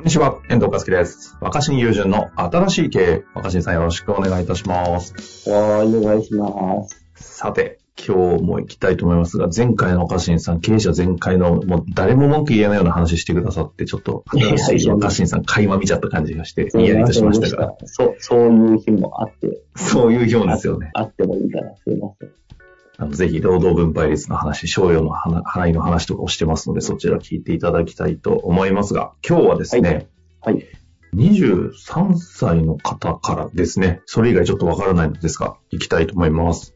こんにちは、遠藤和樹です。若新友人の新しい経営。若新さんよろしくお願いいたします。はい、お願いします。さて、今日も行きたいと思いますが、前回の若新さん、経営者全開の、もう誰も文句言えないような話してくださって、ちょっと、新しい若新さん、垣間見ちゃった感じがして、ニヤリとしましたが、そう、そういう日もあって、そういう表ですよね。あってもいいから、すいません。あのぜひ、労働分配率の話、賞与の話払いの話とかをしてますので、そちら聞いていただきたいと思いますが、今日はですね、はい。23歳の方からですね、それ以外ちょっとわからないのですが、行きたいと思います。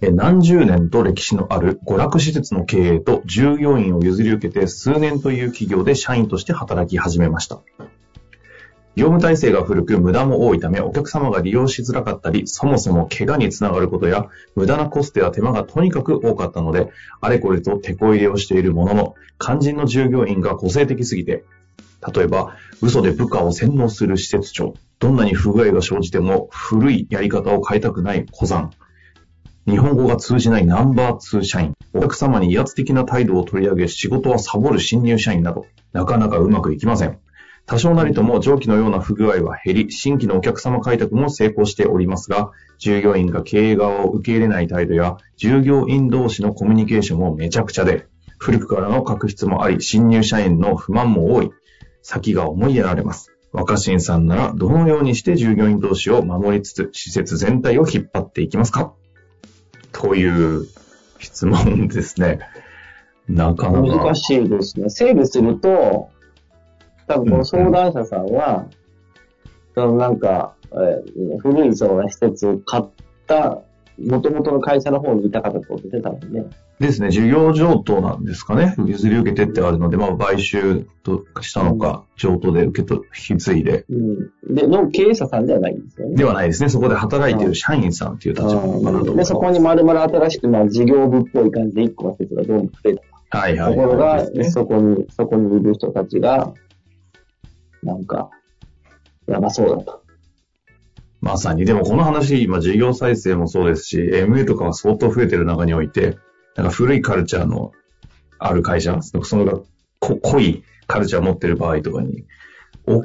え何十年と歴史のある娯楽施設の経営と従業員を譲り受けて数年という企業で社員として働き始めました。業務体制が古く無駄も多いためお客様が利用しづらかったり、そもそも怪我につながることや無駄なコストや手間がとにかく多かったので、あれこれと手こ入れをしているものの、肝心の従業員が個性的すぎて、例えば、嘘で部下を洗脳する施設長。どんなに不具合が生じても、古いやり方を変えたくない小山。日本語が通じないナンバー2社員。お客様に威圧的な態度を取り上げ、仕事はサボる新入社員など、なかなかうまくいきません。多少なりとも上記のような不具合は減り、新規のお客様開拓も成功しておりますが、従業員が経営側を受け入れない態度や、従業員同士のコミュニケーションもめちゃくちゃで、古くからの確執もあり、新入社員の不満も多い。先が思いやられます。若新さんならどのようにして従業員同士を守りつつ施設全体を引っ張っていきますか？という質問ですね。なかなか。難しいですね。整理すると、多分この相談者さんは、そのなんか、えー古いその施設を買った、元々の会社の方にいた方ってことで、多分ね。ですね。事業譲渡なんですかね。譲り受けてってあるので、まあ、買収としたのか、譲渡で受け取、引き継いで。うん。で、の経営者さんではないんですよね。ではないですね。そこで働いている社員さんっていう立場かなと思いで。そこに丸々新しく、まあ、事業部っぽい感じで一個の施設がどんどん増えた。はいはいところが、ねそこに、そこにいる人たちが、なんか、やばそうだと。まさに。でもこの話、今事業再生もそうですし、MA とかは相当増えてる中において、なんか古いカルチャーのある会社、そのがこ濃いカルチャーを持ってる場合とかに、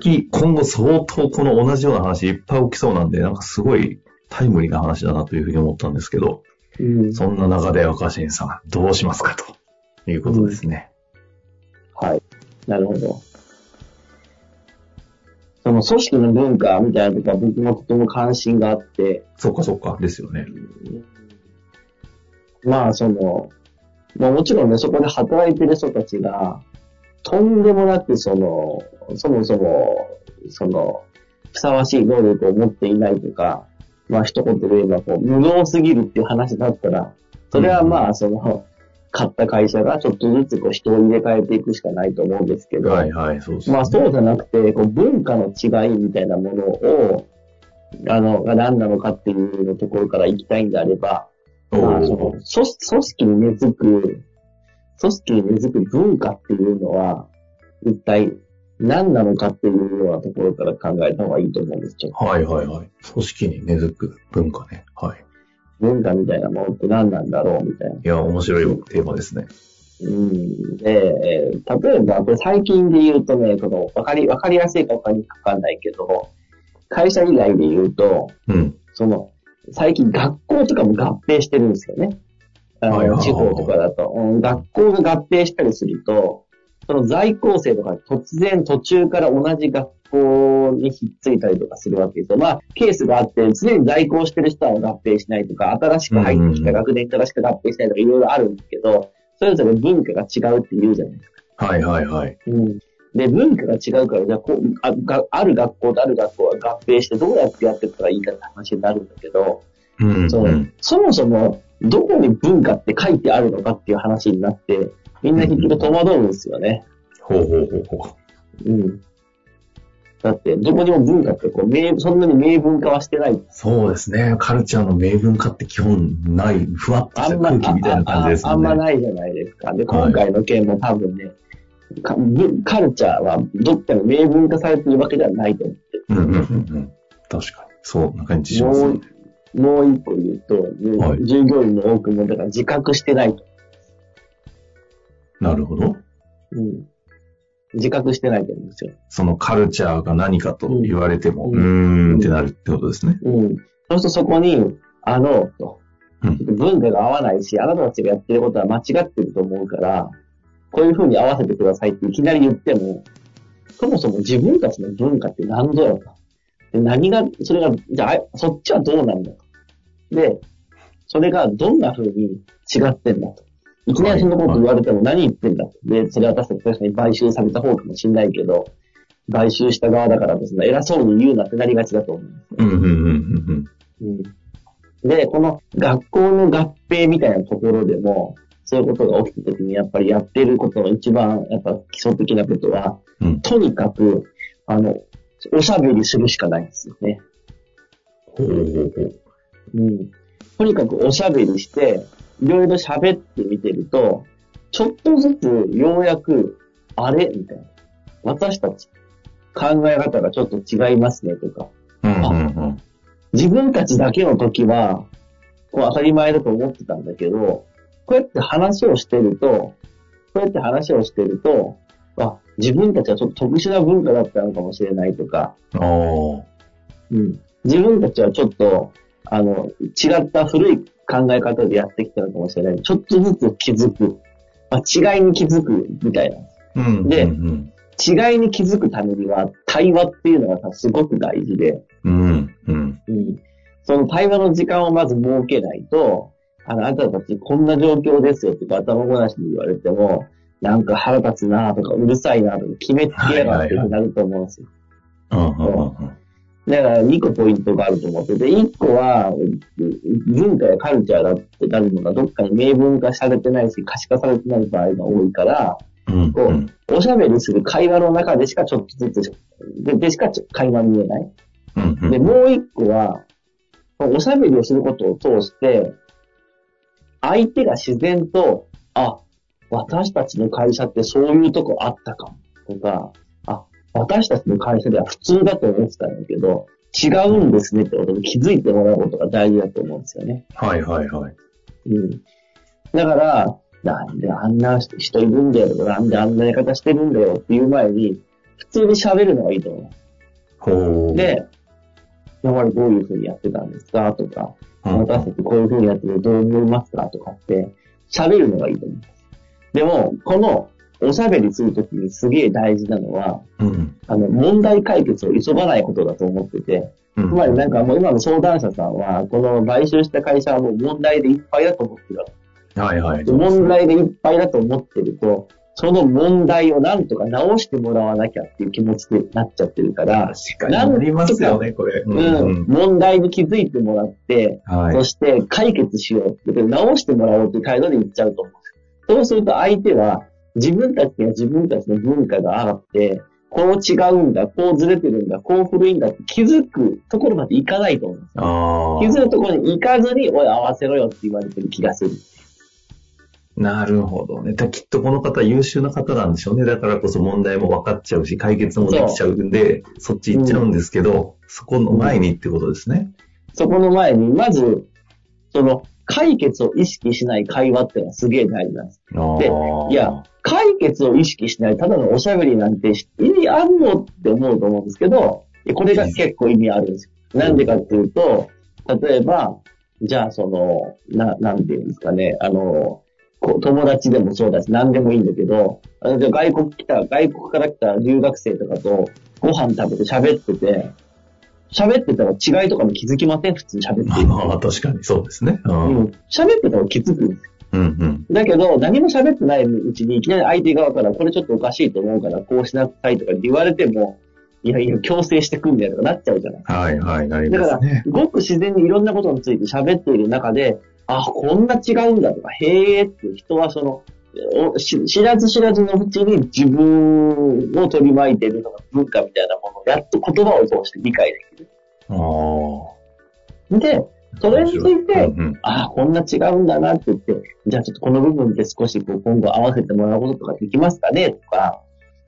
起き、今後相当この同じような話いっぱい起きそうなんで、なんかすごいタイムリーな話だなというふうに思ったんですけど、うん。そんな中で若新さん、どうしますかということですね。はい。なるほど。その組織の文化みたいなとこは僕もとても関心があって、そっかそっか、ですよね。まあその、まあもちろんね、そこで働いてる人たちが、とんでもなくその、そもそも、その、ふさわしい能力を持っていないとか、まあ一言で言えばこう、無能すぎるっていう話だったら、それはまあその、買った会社がちょっとずつこう人を入れ替えていくしかないと思うんですけど、はいはい、そうですね。まあそうじゃなくて、こう文化の違いみたいなものを、あの、が何なのかっていうのところから行きたいんであれば、おまあ、そのー組織組織に根付く、組織に根付く文化っていうのは、一体何なのかっていうようなところから考えた方がいいと思うんです。ちょっとはいはいはい。組織に根付く文化ね。はい。文化みたいなものって何なんだろうみたいな。いや、面白いテーマですね。うん。で、えー例えば、これ最近で言うとね、この、わかり、わかりやすいかわかりにくかんないけど、会社以外で言うと、うん。その、最近学校とかも合併してるんですよね。あの、地方とかだと、うん。学校が合併したりすると、その在校生とか突然途中から同じ学校にひっついたりとかするわけですよ。まあ、ケースがあって、常に在校してる人は合併しないとか、新しく入ってきた学年からしか合併しないとかいろいろあるんですけど、それぞれ文化が違うって言うじゃないですか。はいはいはい。うん。で、文化が違うから、じゃあこうあが、ある学校とある学校は合併してどうやってやってったらいいかって話になるんだけど、うん。そううんそもそもどこに文化って書いてあるのかっていう話になって、みんな結局戸惑うんですよね。ほうほうほうほうん。だって、どこにも文化ってこう、明そんなに明文化はしてない。そうですね。カルチャーの明文化って基本ない、ふわっとした空気みたいな感じですあああん。まないじゃないですか。で、はい今回の件も多分ね、かぶカルチャーはどっかに明文化されてるわけではないと思ってうんうんうんうん。確かに。そうな感じしますもねう。、もう一個言うと、はい従業員の多くもだから自覚してないと。なるほど。うん。自覚してないと思うんですよ。そのカルチャーが何かと言われても、ううんーんってなるってことですね。うん。そうするとそこに、あの、とうん。文化が合わないし、あなたたちがやってることは間違ってると思うから、こういう風に合わせてくださいっていきなり言っても、そもそも自分たちの文化って何ぞやと。で何が、それが、じゃあ、あそっちはどうなんだと。で、それがどんな風に違ってんだと。いきなりそんなこと言われても何言ってんだと。で、それは確かに買収された方かもしれないけど、買収した側だからですね、偉そうに言うなってなりがちだと思うんですようんうんうんうんうんで、この学校の合併みたいなところでも、そういうことが起きたときに、やっぱりやってることの一番、やっぱ基礎的なことは、うんとにかく、あの、おしゃべりするしかないんですよね。ほうほうほう。うん。とにかくおしゃべりして、いろいろ喋ってみてると、ちょっとずつようやく、あれみたいな。私たち、考え方がちょっと違いますねとか。自分たちだけの時は、こう当たり前だと思ってたんだけど、こうやって話をしてると、こうやって話をしてると、あ、自分たちはちょっと特殊な文化だったのかもしれないとか。うん、自分たちはちょっと、あの、違った古い考え方でやってきたのかもしれない。ちょっとずつ気づく。まあ、違いに気づくみたいな。うん。でうん違いに気づくためには、対話っていうのがさすごく大事で、うん。うん。うんその対話の時間をまず設けないと、あの、あなたたちこんな状況ですよって頭ごなしに言われても、なんか腹立つなとかうるさいなとか決めつけやがってってなると思うんですよ。うんうんうんだから2個ポイントがあると思ってて、1個はう文化やカルチャーだってなるのがどっかに明文化されてないし可視化されてない場合が多いから、うん。こうおしゃべりする会話の中でしかちょっとずつ、ででしか会話見えない。うんうん。で、もう一個は、おしゃべりをすることを通して、相手が自然と、あ、私たちの会社ってそういうとこあったかも。とか、あ、私たちの会社では普通だと思ってたんだけど、違うんですねってことに気づいてもらうことが大事だと思うんですよね。はいはいはい。うん。だから、なんであんな人いるんだよとか、なんであんなやり方してるんだよっていう前に、普通に喋るのがいいと思います。ほう。で、今までどういうふうにやってたんですかとか、うん、私たちこういうふうにやっててどう思いますかとかって、喋るのがいいと思います。でも、この、おしゃべりするときにすげえ大事なのは、うん。あの、問題解決を急がないことだと思ってて、うん。つまりなんかもう今の相談者さんは、この買収した会社はもう問題でいっぱいだと思ってるはいはい。で問題でいっぱいだと思ってると、その問題をなんとか直してもらわなきゃっていう気持ちになっちゃってるから、確かになりますよね、これ。ううん、問題に気づいてもらって、はいそ。して解決しようって、直してもらおうっていう態度で言っちゃうと思う。そうすると相手は、自分たちには自分たちの文化があって、こう違うんだ、こうずれてるんだ、こう古いんだって気づくところまでいかないと思うんですよ。気づくところに行かずに、おい、合わせろよって言われてる気がする。なるほどね。だきっとこの方優秀な方なんでしょうね。だからこそ問題も分かっちゃうし、解決もできちゃうんで、そっち行っちゃうんですけど、そこの前にってことですね。そこの前に、まず、その、解決を意識しない会話ってのはすげえ大事なんです。で。いや、解決を意識しない、ただのおしゃべりなんて意味あるのって思うと思うんですけど、これが結構意味あるんですよ。なんでかっていうと、例えば、じゃあその、な、なんていうんですかね、あの、友達でもそうだし、何でもいいんだけど、あのじゃあ外国来た、外国から来た留学生とかとご飯食べて喋ってて、喋ってたら違いとかも気づきません？普通に喋ってる。まあ、確かにそうですね。う。うんってたら気づくんですようんうん。だけど、何も喋ってないうちに、いきなり相手側から、これちょっとおかしいと思うから、こうしなさいとか言われても、いやいや、強制してくんだよとかなっちゃうじゃない。はいはい、なりだからますね。、ごく自然にいろんなことについて喋っている中で、あ、こんな違うんだとか、へーって人はその、知らず知らずのうちに自分を取り巻いているのが文化みたいなものをやっと言葉を通して理解できる。ああ。で、それについて、うんうんああ、こんな違うんだなって言って、じゃあちょっとこの部分って少しこう今後合わせてもらうこととかできますかねとか、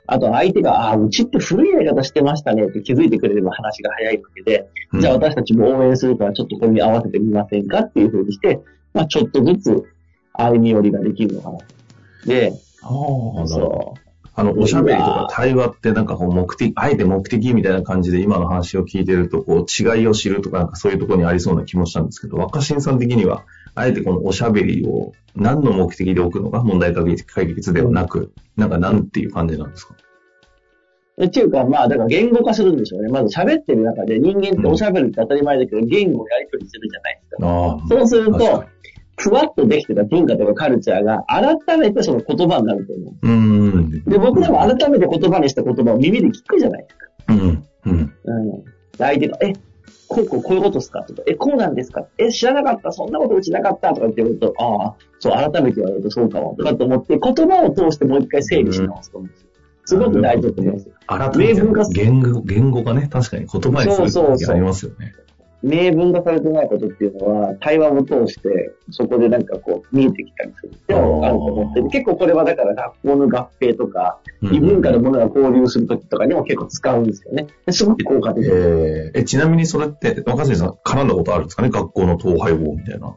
あと相手が、ああ、うちって古いやり方してましたねって気づいてくれれば話が早いわけで、うんじゃあ私たちも応援するからちょっとこれに合わせてみませんかっていうふうにして、まあちょっとずつ歩み寄りができるのかな。で、ああ。そあの、おしゃべりとか対話ってなんかこう目的、あえて目的みたいな感じで今の話を聞いてると、こう違いを知るとかなんかそういうところにありそうな気もしたんですけど、若新さん的には、あえてこのおしゃべりを何の目的で置くのが問題解決ではなく、なんかなんていう感じなんですか？う。っていうか、まあ、だから言語化するんでしょうね。まず喋ってる中で人間っておしゃべりって当たり前だけど、言語をやり取りするじゃないですか。そうすると、ふわっとできてた文化とかカルチャーが改めてその言葉になると思う。に。うん。で、僕らも改めて言葉にした言葉を耳で聞くじゃないですか。うん。うん。うん。で相手が、え、こうこうこういうことですか？とか、え、こうなんですか？え、知らなかったそんなことうちなかったとかって言うと、ああ、そう、改めて言われるとそうかも、とかと思って、言葉を通してもう一回整理し直すと思うんですよ。すごく大事だと思いますよ。改めて言語、言語がね、確かに言葉にするそうそうそう時ありますよね。明文化されてないことっていうのは、対話を通して、そこでなんかこう、見えてきたりするっていうのがあると思ってて、結構これはだから学校の合併とか、うん異文化のものが交流するときとかにも結構使うんですよね。ですごく効果的。えーえ、ちなみにそれって、若新さん絡んだことあるんですかね？学校の統廃合みたいな。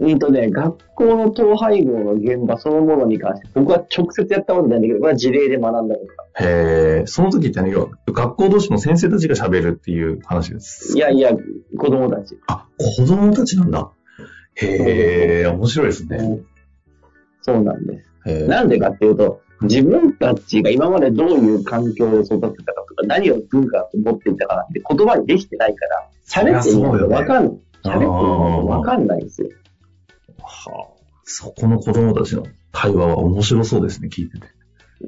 うんとね、学校の統廃合の現場そのものに関して、僕は直接やったことないんだけど、これは事例で学んだことがへえ、その時ってね、要は学校同士の先生たちが喋るっていう話です。いやいや、子供たち。あ、子供たちなんだ。へえ、面白いですね。そうなんです。なんでかっていうと、自分たちが今までどういう環境で育てたかとか、何を文化だと思っていたかなんて言葉にできてないから、喋ってみないとわかんない。喋ってみないとわかんないんですよ。はあ、そこの子供たちの対話は面白そうですね、聞いてて。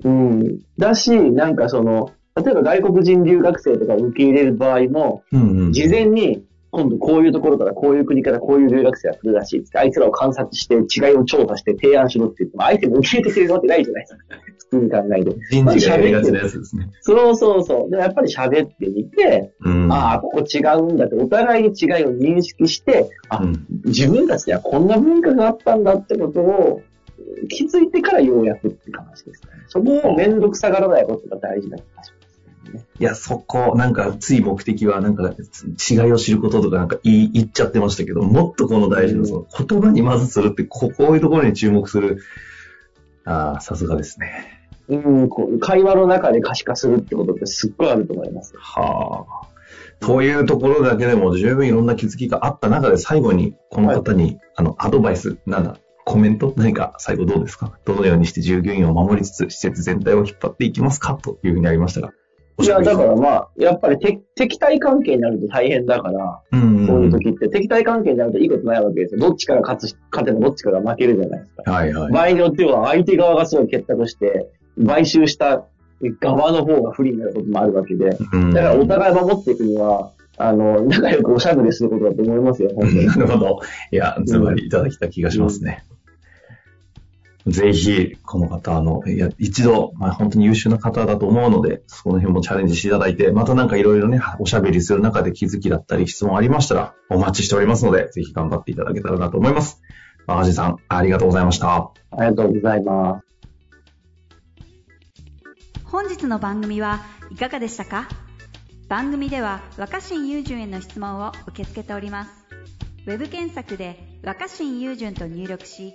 うん。だし、なんかその、例えば外国人留学生とかを受け入れる場合も、うんうん。事前に、今度こういうところからこういう国からこういう留学生が来るらしいあいつらを観察して違いを調査して提案しろって言っても、相手も受け入れてくれるわけないじゃないですか。普通に考えて。人事がやりがちなやつですね。そうそうそう。で、やっぱり喋ってみて、うん。ああ、ここ違うんだって、お互いに違いを認識して、あ、うん自分たちにはこんな文化があったんだってことを気づいてからようやくっていう話ですね。そこをめんどくさがらないことが大事な気がしますね。いや、そこ、なんか、つい目的は、なんか、違いを知ることとか、なんか言い、言っちゃってましたけど、もっとこの大事な、うんその、言葉にまずするって、ここういうところに注目する。ああ、さすがですね。うん、こう会話の中で可視化するってことってすっごいあると思います。はあ。というところだけでも十分いろんな気づきがあった中で最後にこの方に、あのアドバイス、なんだ、コメント何か最後どうですか？どのようにして従業員を守りつつ施設全体を引っ張っていきますか？というふうにありましたが。おいや、だからまあ、やっぱり敵敵対関係になると大変だから、うんうんそういう時って敵対関係になるといいことないわけですよ。どっちかが勝つし、勝てばどっちかが負けるじゃないですか。はいはい。場合によっては相手側がすごい結託して、買収した側の方が不利になることもあるわけで、うんだからお互い守っていくには、あの、仲良くおしゃべりすることだと思いますよ、本当に。なるほど。いや、つまりいただきた気がしますね。ぜひ、この方、あの、いや、一度、まあ本当に優秀な方だと思うので、その辺もチャレンジしていただいて、またなんかいろいろね、おしゃべりする中で気づきだったり質問ありましたら、お待ちしておりますので、ぜひ頑張っていただけたらなと思います。マガジさん、ありがとうございました。ありがとうございます。本日の番組はいかがでしたか？番組では若新雄純への質問を受け付けておりますウェブ検索で「若新雄純」と入力し